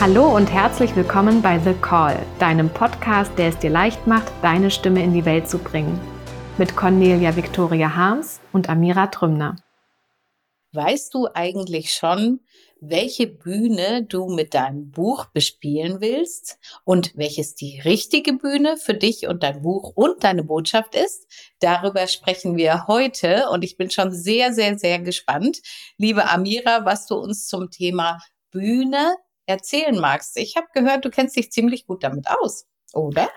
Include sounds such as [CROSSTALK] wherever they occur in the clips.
Hallo und herzlich willkommen bei The Call, deinem Podcast, der es dir leicht macht, deine Stimme in die Welt zu bringen. Mit Cornelia Victoria Harms und Amira Trümner. Weißt du eigentlich schon, welche Bühne du mit deinem Buch bespielen willst und welches die richtige Bühne für dich und dein Buch und deine Botschaft ist? Darüber sprechen wir heute und ich bin schon sehr, sehr, sehr gespannt. Liebe Amira, was du uns zum Thema Bühne erzählen magst. Ich habe gehört, du kennst dich ziemlich gut damit aus, oder?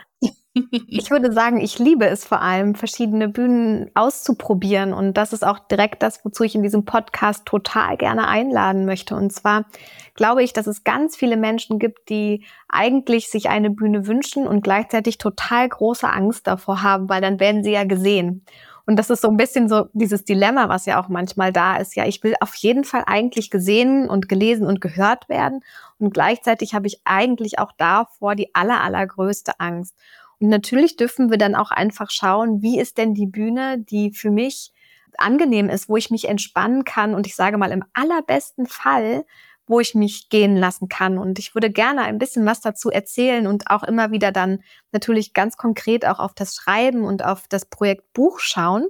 Ich würde sagen, ich liebe es vor allem, verschiedene Bühnen auszuprobieren. Und das ist auch direkt das, wozu ich in diesem Podcast total gerne einladen möchte. Und zwar glaube ich, dass es ganz viele Menschen gibt, die eigentlich sich eine Bühne wünschen und gleichzeitig total große Angst davor haben, weil dann werden sie ja gesehen. Und das ist so ein bisschen so dieses Dilemma, was ja auch manchmal da ist. Ja, ich will auf jeden Fall eigentlich gesehen und gelesen und gehört werden. Und gleichzeitig habe ich eigentlich auch davor die aller, allergrößte Angst. Und natürlich dürfen wir dann auch einfach schauen, wie ist denn die Bühne, die für mich angenehm ist, wo ich mich entspannen kann und ich sage mal im allerbesten Fall wo ich mich gehen lassen kann. Und ich würde gerne ein bisschen was dazu erzählen und auch immer wieder dann natürlich ganz konkret auch auf das Schreiben und auf das Projekt Buch schauen.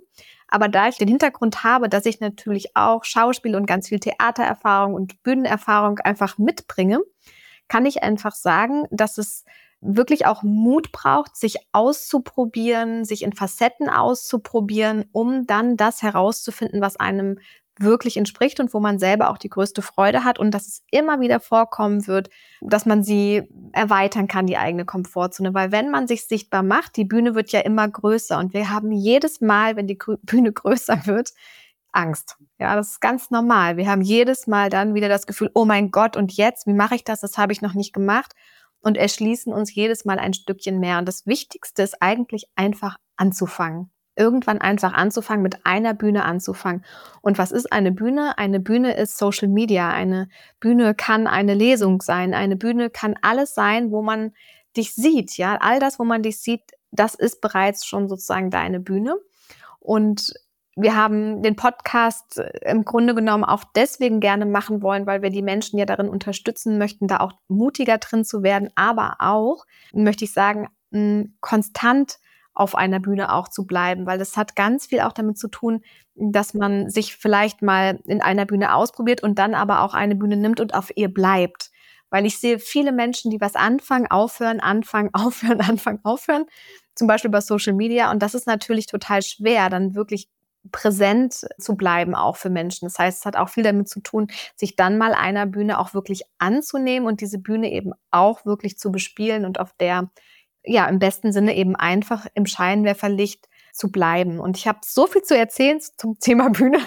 Aber da ich den Hintergrund habe, dass ich natürlich auch Schauspiel und ganz viel Theatererfahrung und Bühnenerfahrung einfach mitbringe, kann ich einfach sagen, dass es wirklich auch Mut braucht, sich auszuprobieren, sich in Facetten auszuprobieren, um dann das herauszufinden, was einem wirklich entspricht und wo man selber auch die größte Freude hat und dass es immer wieder vorkommen wird, dass man sie erweitern kann, die eigene Komfortzone. Weil wenn man sich sichtbar macht, die Bühne wird ja immer größer und wir haben jedes Mal, wenn die [LAUGHS] Bühne größer wird, Angst. Ja, das ist ganz normal. Wir haben jedes Mal dann wieder das Gefühl, oh mein Gott, und jetzt, wie mache ich das? Das habe ich noch nicht gemacht. Und erschließen uns jedes Mal ein Stückchen mehr. Und das Wichtigste ist eigentlich einfach anzufangen irgendwann einfach anzufangen, mit einer Bühne anzufangen. Und was ist eine Bühne? Eine Bühne ist Social Media. Eine Bühne kann eine Lesung sein. Eine Bühne kann alles sein, wo man dich sieht. Ja, all das, wo man dich sieht, das ist bereits schon sozusagen deine Bühne. Und wir haben den Podcast äh, im Grunde genommen auch deswegen gerne machen wollen, weil wir die Menschen ja darin unterstützen möchten, da auch mutiger drin zu werden, aber auch, möchte ich sagen, konstant auf einer Bühne auch zu bleiben, weil das hat ganz viel auch damit zu tun, dass man sich vielleicht mal in einer Bühne ausprobiert und dann aber auch eine Bühne nimmt und auf ihr bleibt. Weil ich sehe viele Menschen, die was anfangen, aufhören, anfangen, [LAUGHS] aufhören, anfangen, aufhören, zum Beispiel bei Social Media. Und das ist natürlich total schwer, dann wirklich präsent zu bleiben, auch für Menschen. Das heißt, es hat auch viel damit zu tun, sich dann mal einer Bühne auch wirklich anzunehmen und diese Bühne eben auch wirklich zu bespielen und auf der ja, im besten Sinne eben einfach im Scheinwerferlicht zu bleiben. Und ich habe so viel zu erzählen zum Thema [LAUGHS] Bühne.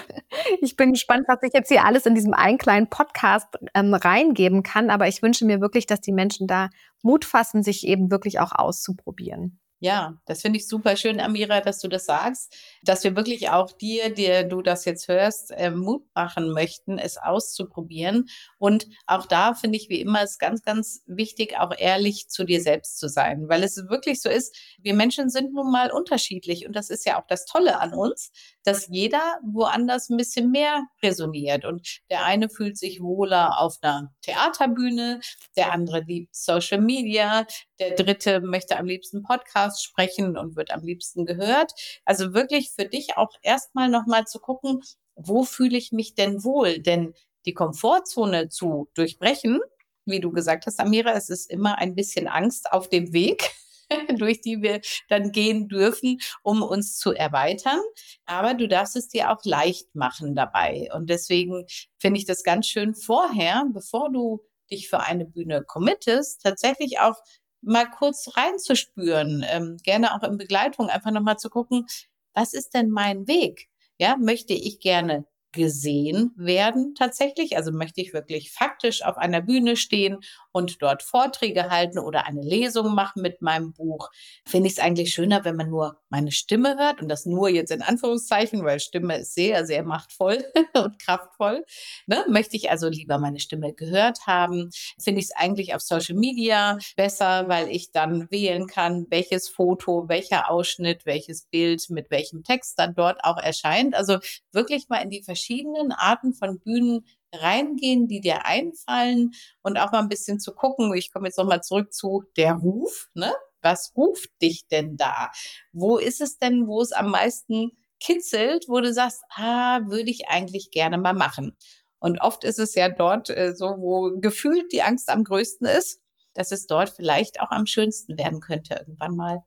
Ich bin gespannt, was ich jetzt hier alles in diesem einen kleinen Podcast ähm, reingeben kann. Aber ich wünsche mir wirklich, dass die Menschen da Mut fassen, sich eben wirklich auch auszuprobieren. Ja, das finde ich super schön, Amira, dass du das sagst, dass wir wirklich auch dir, der du das jetzt hörst, äh, Mut machen möchten, es auszuprobieren. Und auch da finde ich, wie immer, ist ganz, ganz wichtig, auch ehrlich zu dir selbst zu sein, weil es wirklich so ist, wir Menschen sind nun mal unterschiedlich und das ist ja auch das Tolle an uns, dass jeder woanders ein bisschen mehr resoniert. Und der eine fühlt sich wohler auf einer Theaterbühne, der andere liebt Social Media, der dritte möchte am liebsten Podcast sprechen und wird am liebsten gehört. Also wirklich für dich auch erstmal nochmal zu gucken, wo fühle ich mich denn wohl? Denn die Komfortzone zu durchbrechen, wie du gesagt hast, Amira, es ist immer ein bisschen Angst auf dem Weg. [LAUGHS] durch die wir dann gehen dürfen, um uns zu erweitern. Aber du darfst es dir auch leicht machen dabei. Und deswegen finde ich das ganz schön vorher, bevor du dich für eine Bühne committest, tatsächlich auch mal kurz reinzuspüren, ähm, gerne auch in Begleitung, einfach nochmal zu gucken, was ist denn mein Weg? Ja, möchte ich gerne gesehen werden tatsächlich? Also möchte ich wirklich faktisch auf einer Bühne stehen und dort Vorträge halten oder eine Lesung machen mit meinem Buch? Finde ich es eigentlich schöner, wenn man nur meine Stimme hört und das nur jetzt in Anführungszeichen, weil Stimme ist sehr, sehr machtvoll [LAUGHS] und kraftvoll. Ne? Möchte ich also lieber meine Stimme gehört haben, finde ich es eigentlich auf Social Media besser, weil ich dann wählen kann, welches Foto, welcher Ausschnitt, welches Bild mit welchem Text dann dort auch erscheint. Also wirklich mal in die verschiedenen Arten von Bühnen reingehen, die dir einfallen und auch mal ein bisschen zu gucken. Ich komme jetzt nochmal zurück zu der Ruf. Ne? Was ruft dich denn da? Wo ist es denn, wo es am meisten kitzelt, wo du sagst, ah, würde ich eigentlich gerne mal machen. Und oft ist es ja dort äh, so, wo gefühlt die Angst am größten ist, dass es dort vielleicht auch am schönsten werden könnte irgendwann mal.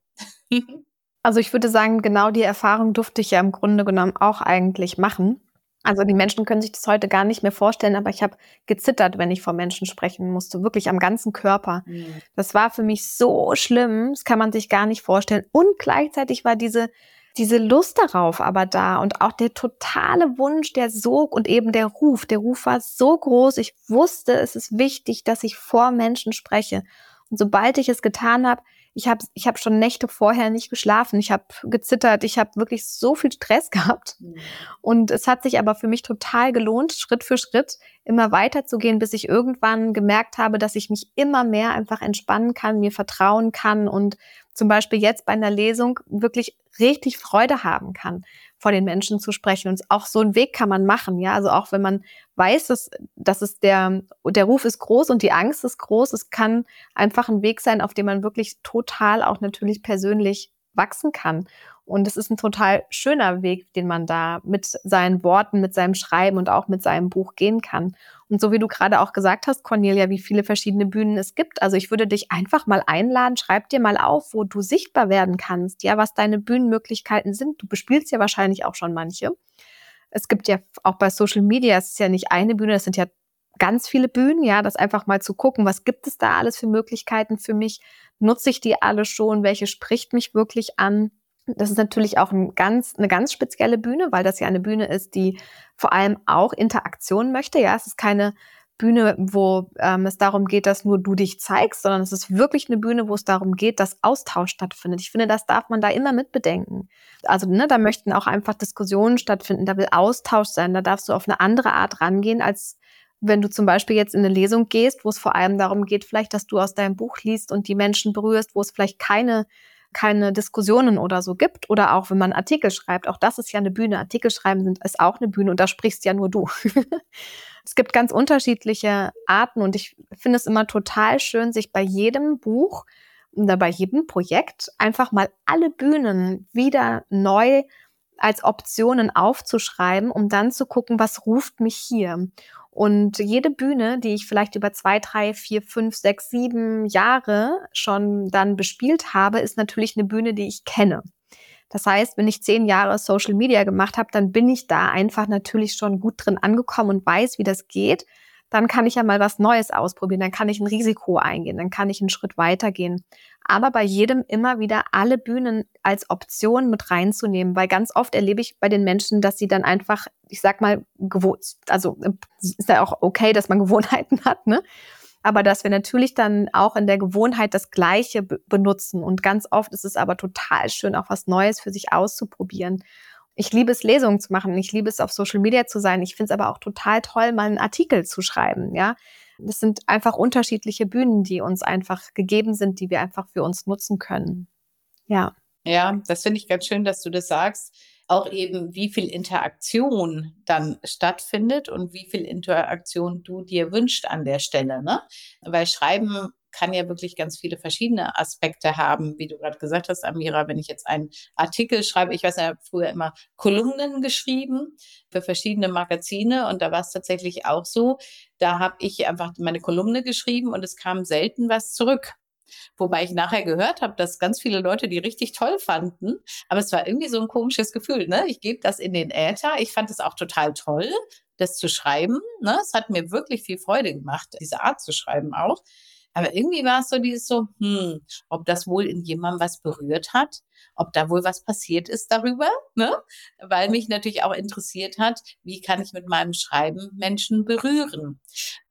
[LAUGHS] also ich würde sagen, genau die Erfahrung durfte ich ja im Grunde genommen auch eigentlich machen. Also die Menschen können sich das heute gar nicht mehr vorstellen, aber ich habe gezittert, wenn ich vor Menschen sprechen musste, wirklich am ganzen Körper. Mhm. Das war für mich so schlimm, das kann man sich gar nicht vorstellen. Und gleichzeitig war diese diese Lust darauf aber da und auch der totale Wunsch, der Sog und eben der Ruf. Der Ruf war so groß. Ich wusste, es ist wichtig, dass ich vor Menschen spreche. Und sobald ich es getan habe, ich habe ich hab schon Nächte vorher nicht geschlafen. Ich habe gezittert. Ich habe wirklich so viel Stress [LAUGHS] gehabt. Mhm. Und es hat sich aber für mich total gelohnt, Schritt für Schritt immer weiter zu gehen, bis ich irgendwann gemerkt habe, dass ich mich immer mehr einfach entspannen kann, mir vertrauen kann und zum Beispiel jetzt bei einer Lesung wirklich richtig Freude haben kann, vor den Menschen zu sprechen. Und auch so einen Weg kann man machen, ja. Also auch wenn man weiß, dass, dass es der, der Ruf ist groß und die Angst ist groß, es kann einfach ein Weg sein, auf dem man wirklich total auch natürlich persönlich wachsen kann. Und es ist ein total schöner Weg, den man da mit seinen Worten, mit seinem Schreiben und auch mit seinem Buch gehen kann. Und so wie du gerade auch gesagt hast, Cornelia, wie viele verschiedene Bühnen es gibt. Also ich würde dich einfach mal einladen, schreib dir mal auf, wo du sichtbar werden kannst, ja, was deine Bühnenmöglichkeiten sind. Du bespielst ja wahrscheinlich auch schon manche. Es gibt ja auch bei Social Media, es ist ja nicht eine Bühne, es sind ja ganz viele Bühnen, ja, das einfach mal zu gucken, was gibt es da alles für Möglichkeiten für mich? Nutze ich die alle schon? Welche spricht mich wirklich an? Das ist natürlich auch ein ganz, eine ganz spezielle Bühne, weil das ja eine Bühne ist, die vor allem auch Interaktion möchte. Ja, es ist keine Bühne, wo ähm, es darum geht, dass nur du dich zeigst, sondern es ist wirklich eine Bühne, wo es darum geht, dass Austausch stattfindet. Ich finde, das darf man da immer mit bedenken. Also, ne, da möchten auch einfach Diskussionen stattfinden, da will Austausch sein, da darfst du auf eine andere Art rangehen, als wenn du zum Beispiel jetzt in eine Lesung gehst, wo es vor allem darum geht, vielleicht, dass du aus deinem Buch liest und die Menschen berührst, wo es vielleicht keine keine Diskussionen oder so gibt oder auch wenn man Artikel schreibt, auch das ist ja eine Bühne. Artikel schreiben sind, ist auch eine Bühne und da sprichst ja nur du. [LAUGHS] es gibt ganz unterschiedliche Arten und ich finde es immer total schön, sich bei jedem Buch oder bei jedem Projekt einfach mal alle Bühnen wieder neu als Optionen aufzuschreiben, um dann zu gucken, was ruft mich hier. Und jede Bühne, die ich vielleicht über zwei, drei, vier, fünf, sechs, sieben Jahre schon dann bespielt habe, ist natürlich eine Bühne, die ich kenne. Das heißt, wenn ich zehn Jahre Social Media gemacht habe, dann bin ich da einfach natürlich schon gut drin angekommen und weiß, wie das geht dann kann ich ja mal was Neues ausprobieren, dann kann ich ein Risiko eingehen, dann kann ich einen Schritt weitergehen. Aber bei jedem immer wieder alle Bühnen als Option mit reinzunehmen, weil ganz oft erlebe ich bei den Menschen, dass sie dann einfach, ich sag mal, gewohnt, also ist ja auch okay, dass man [LAUGHS] Gewohnheiten hat, ne? Aber dass wir natürlich dann auch in der Gewohnheit das Gleiche benutzen. Und ganz oft ist es aber total schön, auch was Neues für sich auszuprobieren. Ich liebe es, Lesungen zu machen. Ich liebe es, auf Social Media zu sein. Ich finde es aber auch total toll, mal einen Artikel zu schreiben. Ja, das sind einfach unterschiedliche Bühnen, die uns einfach gegeben sind, die wir einfach für uns nutzen können. Ja. Ja, das finde ich ganz schön, dass du das sagst. Auch eben, wie viel Interaktion dann stattfindet und wie viel Interaktion du dir wünschst an der Stelle. Ne? Weil Schreiben kann ja wirklich ganz viele verschiedene Aspekte haben, wie du gerade gesagt hast, Amira, wenn ich jetzt einen Artikel schreibe, ich weiß ja, früher immer Kolumnen geschrieben für verschiedene Magazine und da war es tatsächlich auch so, da habe ich einfach meine Kolumne geschrieben und es kam selten was zurück. Wobei ich nachher gehört habe, dass ganz viele Leute die richtig toll fanden. Aber es war irgendwie so ein komisches Gefühl. Ne? Ich gebe das in den Äther. Ich fand es auch total toll, das zu schreiben. Ne? Es hat mir wirklich viel Freude gemacht, diese Art zu schreiben auch. Aber irgendwie war es so dieses so, hm, ob das wohl in jemandem was berührt hat, ob da wohl was passiert ist darüber, ne? Weil mich natürlich auch interessiert hat, wie kann ich mit meinem Schreiben Menschen berühren?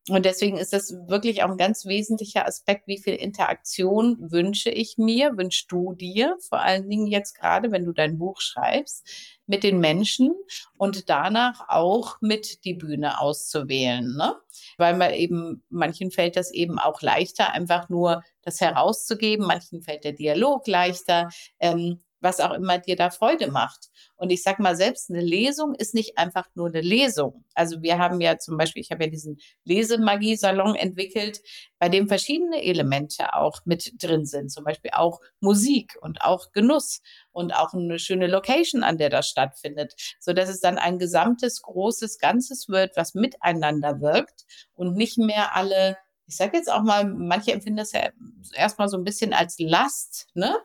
Und deswegen ist das wirklich auch ein ganz wesentlicher Aspekt, wie viel Interaktion wünsche ich mir, wünschst du dir, vor allen Dingen jetzt gerade, wenn du dein Buch schreibst, mit den Menschen und danach auch mit die Bühne auszuwählen. Ne? Weil man eben, manchen fällt das eben auch leichter, einfach nur das herauszugeben, manchen fällt der Dialog leichter. Ähm, was auch immer dir da Freude macht. Und ich sag mal, selbst eine Lesung ist nicht einfach nur eine Lesung. Also wir haben ja zum Beispiel, ich habe ja diesen Lesemagie-Salon entwickelt, bei dem verschiedene Elemente auch mit drin sind. Zum Beispiel auch Musik und auch Genuss und auch eine schöne Location, an der das stattfindet, so dass es dann ein gesamtes, großes, ganzes wird, was miteinander wirkt und nicht mehr alle ich sage jetzt auch mal, manche empfinden das ja erstmal so ein bisschen als Last, ne?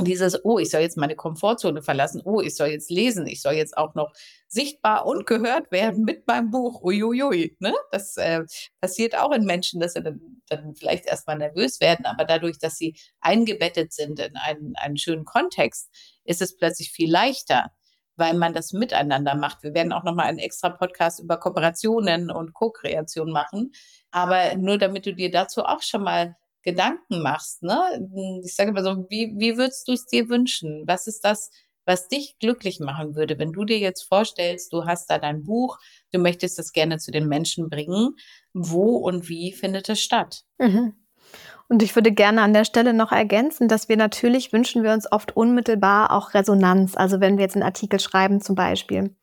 Dieses, oh, ich soll jetzt meine Komfortzone verlassen, oh, ich soll jetzt lesen, ich soll jetzt auch noch sichtbar und gehört werden mit meinem Buch, uiuiui, ne? Das äh, passiert auch in Menschen, dass sie dann, dann vielleicht erstmal nervös werden, aber dadurch, dass sie eingebettet sind in einen, einen schönen Kontext, ist es plötzlich viel leichter, weil man das miteinander macht. Wir werden auch nochmal einen extra Podcast über Kooperationen und Co-Kreation machen, aber nur damit du dir dazu auch schon mal Gedanken machst. Ne? Ich sage immer so, wie, wie würdest du es dir wünschen? Was ist das, was dich glücklich machen würde, wenn du dir jetzt vorstellst, du hast da dein Buch, du möchtest das gerne zu den Menschen bringen. Wo und wie findet es statt? Mhm. Und ich würde gerne an der Stelle noch ergänzen, dass wir natürlich wünschen wir uns oft unmittelbar auch Resonanz. Also wenn wir jetzt einen Artikel schreiben zum Beispiel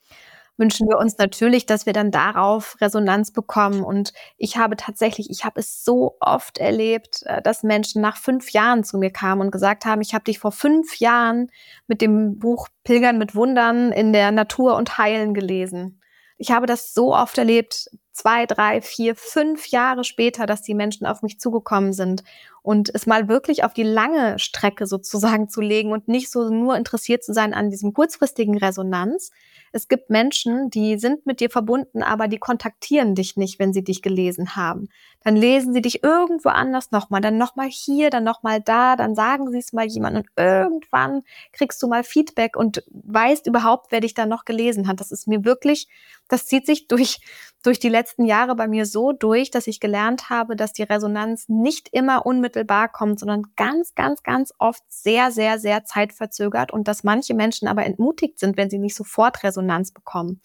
wünschen wir uns natürlich, dass wir dann darauf Resonanz bekommen. Und ich habe tatsächlich, ich habe es so oft erlebt, äh, dass Menschen nach fünf Jahren zu mir kamen und gesagt haben, ich habe dich vor fünf Jahren mit dem Buch Pilgern mit Wundern in der Natur und Heilen gelesen. Ich habe das so oft erlebt, zwei, drei, vier, fünf Jahre später, dass die Menschen auf mich zugekommen sind und es mal wirklich auf die lange Strecke sozusagen zu legen und nicht so nur interessiert zu sein an diesem kurzfristigen Resonanz, es gibt Menschen, die sind mit dir verbunden, aber die kontaktieren dich nicht, wenn sie dich gelesen haben. Dann lesen sie dich irgendwo anders nochmal, dann nochmal hier, dann nochmal da, dann sagen sie es mal jemandem und irgendwann kriegst du mal Feedback und weißt überhaupt, wer dich da noch gelesen hat. Das ist mir wirklich, das zieht sich durch, durch die letzten Jahre bei mir so durch, dass ich gelernt habe, dass die Resonanz nicht immer unmittelbar kommt, sondern ganz, ganz, ganz oft sehr, sehr, sehr zeitverzögert und dass manche Menschen aber entmutigt sind, wenn sie nicht sofort Resonanz bekommen.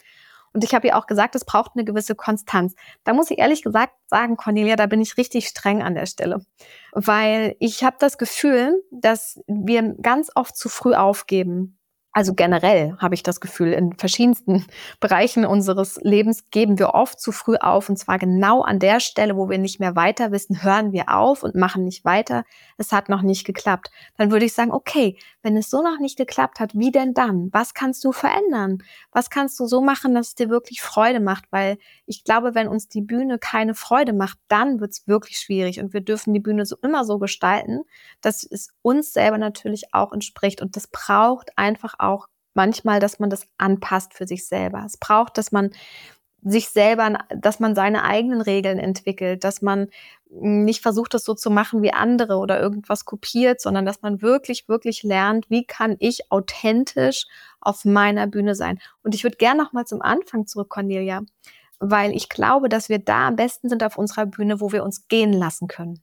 Und ich habe ja auch gesagt, es braucht eine gewisse Konstanz. Da muss ich ehrlich gesagt sagen, Cornelia, da bin ich richtig streng an der Stelle, weil ich habe das Gefühl, dass wir ganz oft zu früh aufgeben. Also generell habe ich das Gefühl, in verschiedensten [LAUGHS] Bereichen unseres Lebens geben wir oft zu früh auf. Und zwar genau an der Stelle, wo wir nicht mehr weiter wissen, hören wir auf und machen nicht weiter. Es hat noch nicht geklappt. Dann würde ich sagen, okay, wenn es so noch nicht geklappt hat, wie denn dann? Was kannst du verändern? Was kannst du so machen, dass es dir wirklich Freude macht? Weil ich glaube, wenn uns die Bühne keine Freude macht, dann wird es wirklich schwierig. Und wir dürfen die Bühne so immer so gestalten, dass es uns selber natürlich auch entspricht. Und das braucht einfach auch manchmal, dass man das anpasst für sich selber. Es braucht, dass man sich selber, dass man seine eigenen Regeln entwickelt, dass man nicht versucht, das so zu machen wie andere oder irgendwas kopiert, sondern dass man wirklich, wirklich lernt, wie kann ich authentisch auf meiner Bühne sein. Und ich würde gerne noch mal zum Anfang zurück, Cornelia, weil ich glaube, dass wir da am besten sind auf unserer Bühne, wo wir uns gehen lassen können.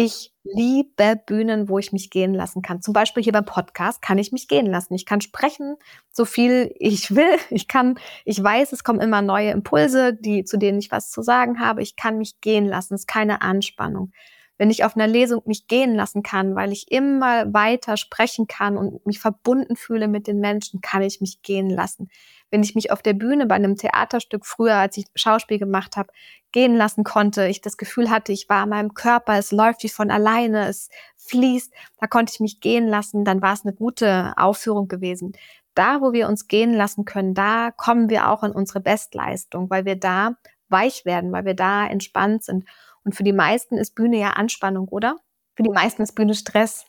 Ich liebe Bühnen, wo ich mich gehen lassen kann. Zum Beispiel hier beim Podcast kann ich mich gehen lassen. Ich kann sprechen, so viel ich will. [LAUGHS] Ich kann, ich weiß, es kommen immer neue Impulse, die, zu denen ich was zu sagen habe. Ich kann mich gehen lassen. Es ist keine Anspannung. Wenn ich auf einer Lesung mich gehen lassen kann, weil ich immer weiter sprechen kann und mich verbunden fühle mit den Menschen, kann ich mich gehen lassen wenn ich mich auf der Bühne bei einem Theaterstück früher, als ich Schauspiel gemacht habe, gehen lassen konnte, ich das Gefühl hatte, ich war in meinem Körper, es läuft wie von alleine, es fließt, da konnte ich mich gehen lassen, dann war es eine gute Aufführung gewesen. Da, wo wir uns gehen lassen können, da kommen wir auch in unsere Bestleistung, weil wir da weich werden, weil wir da entspannt sind. Und für die meisten ist Bühne ja Anspannung, oder? Für die meisten ist Bühne Stress.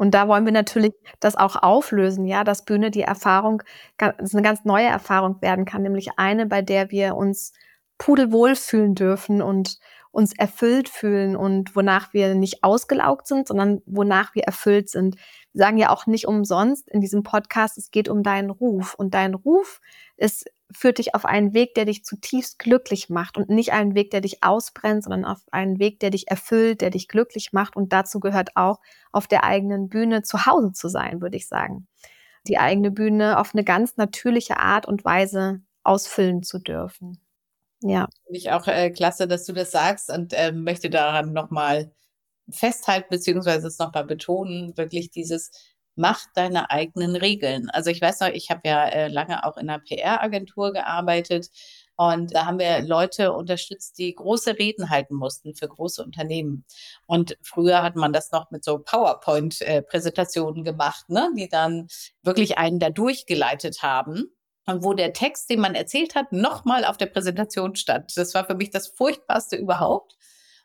Und da wollen wir natürlich das auch auflösen, ja, dass Bühne die Erfahrung, dass eine ganz neue Erfahrung werden kann, nämlich eine, bei der wir uns pudelwohl fühlen dürfen und uns erfüllt fühlen und wonach wir nicht ausgelaugt sind, sondern wonach wir erfüllt sind. Wir sagen ja auch nicht umsonst in diesem Podcast, es geht um deinen Ruf. Und dein Ruf ist führt dich auf einen Weg, der dich zutiefst glücklich macht und nicht einen Weg, der dich ausbrennt, sondern auf einen Weg, der dich erfüllt, der dich glücklich macht. Und dazu gehört auch, auf der eigenen Bühne zu Hause zu sein, würde ich sagen. Die eigene Bühne auf eine ganz natürliche Art und Weise ausfüllen zu dürfen. Ja. Finde ich auch äh, klasse, dass du das sagst und äh, möchte daran nochmal festhalten, beziehungsweise es nochmal betonen, wirklich dieses mach deine eigenen Regeln. Also ich weiß noch, ich habe ja äh, lange auch in einer PR-Agentur gearbeitet und da haben wir Leute unterstützt, die große Reden halten mussten für große Unternehmen. Und früher hat man das noch mit so PowerPoint-Präsentationen gemacht, ne? die dann wirklich einen da durchgeleitet haben und wo der Text, den man erzählt hat, nochmal auf der Präsentation stand. Das war für mich das Furchtbarste überhaupt.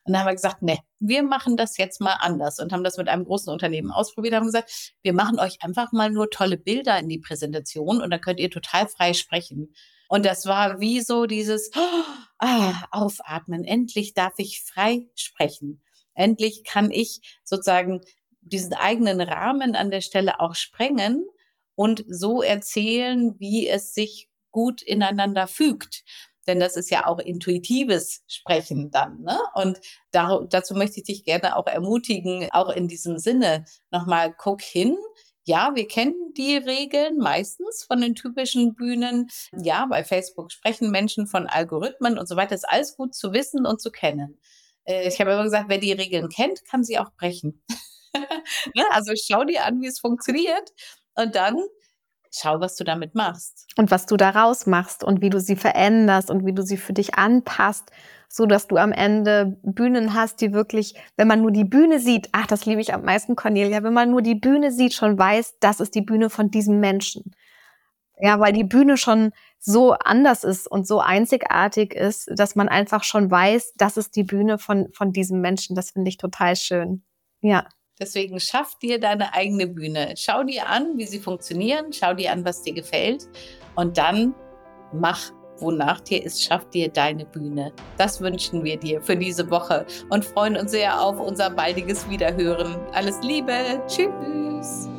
Und dann haben wir gesagt, ne, wir machen das jetzt mal anders und haben das mit einem großen Unternehmen ausprobiert, haben gesagt, wir machen euch einfach mal nur tolle Bilder in die Präsentation und dann könnt ihr total frei sprechen. Und das war wie so dieses oh, Aufatmen. Endlich darf ich frei sprechen. Endlich kann ich sozusagen diesen eigenen Rahmen an der Stelle auch sprengen und so erzählen, wie es sich gut ineinander fügt denn das ist ja auch intuitives Sprechen dann. Ne? Und da, dazu möchte ich dich gerne auch ermutigen, auch in diesem Sinne nochmal guck hin. Ja, wir kennen die Regeln meistens von den typischen Bühnen. Ja, bei Facebook sprechen Menschen von Algorithmen und so weiter. Das ist alles gut zu wissen und zu kennen. Äh, ich habe immer gesagt, wer die Regeln kennt, kann sie auch brechen. [LAUGHS] Ne? also schau dir an, wie es funktioniert und dann schau, was du damit machst. Und was du daraus machst und wie du sie veränderst und wie du sie für dich anpasst, so dass du am Ende Bühnen hast, die wirklich, wenn man nur die Bühne sieht, ach, das liebe ich am meisten, Cornelia, wenn man nur die Bühne sieht, schon weiß, das ist die Bühne von diesem Menschen. Ja, weil die Bühne schon so anders ist und so einzigartig ist, dass man einfach schon weiß, das ist die Bühne von, von diesem Menschen. Das finde ich total schön. Ja. Deswegen schaff dir deine eigene Bühne. Schau dir an, wie sie funktionieren, schau dir an, was dir gefällt und dann mach, wonach dir ist, schaff dir deine Bühne. Das wünschen wir dir für diese Woche und freuen uns sehr auf unser baldiges Wiederhören. Alles Liebe, tschüss.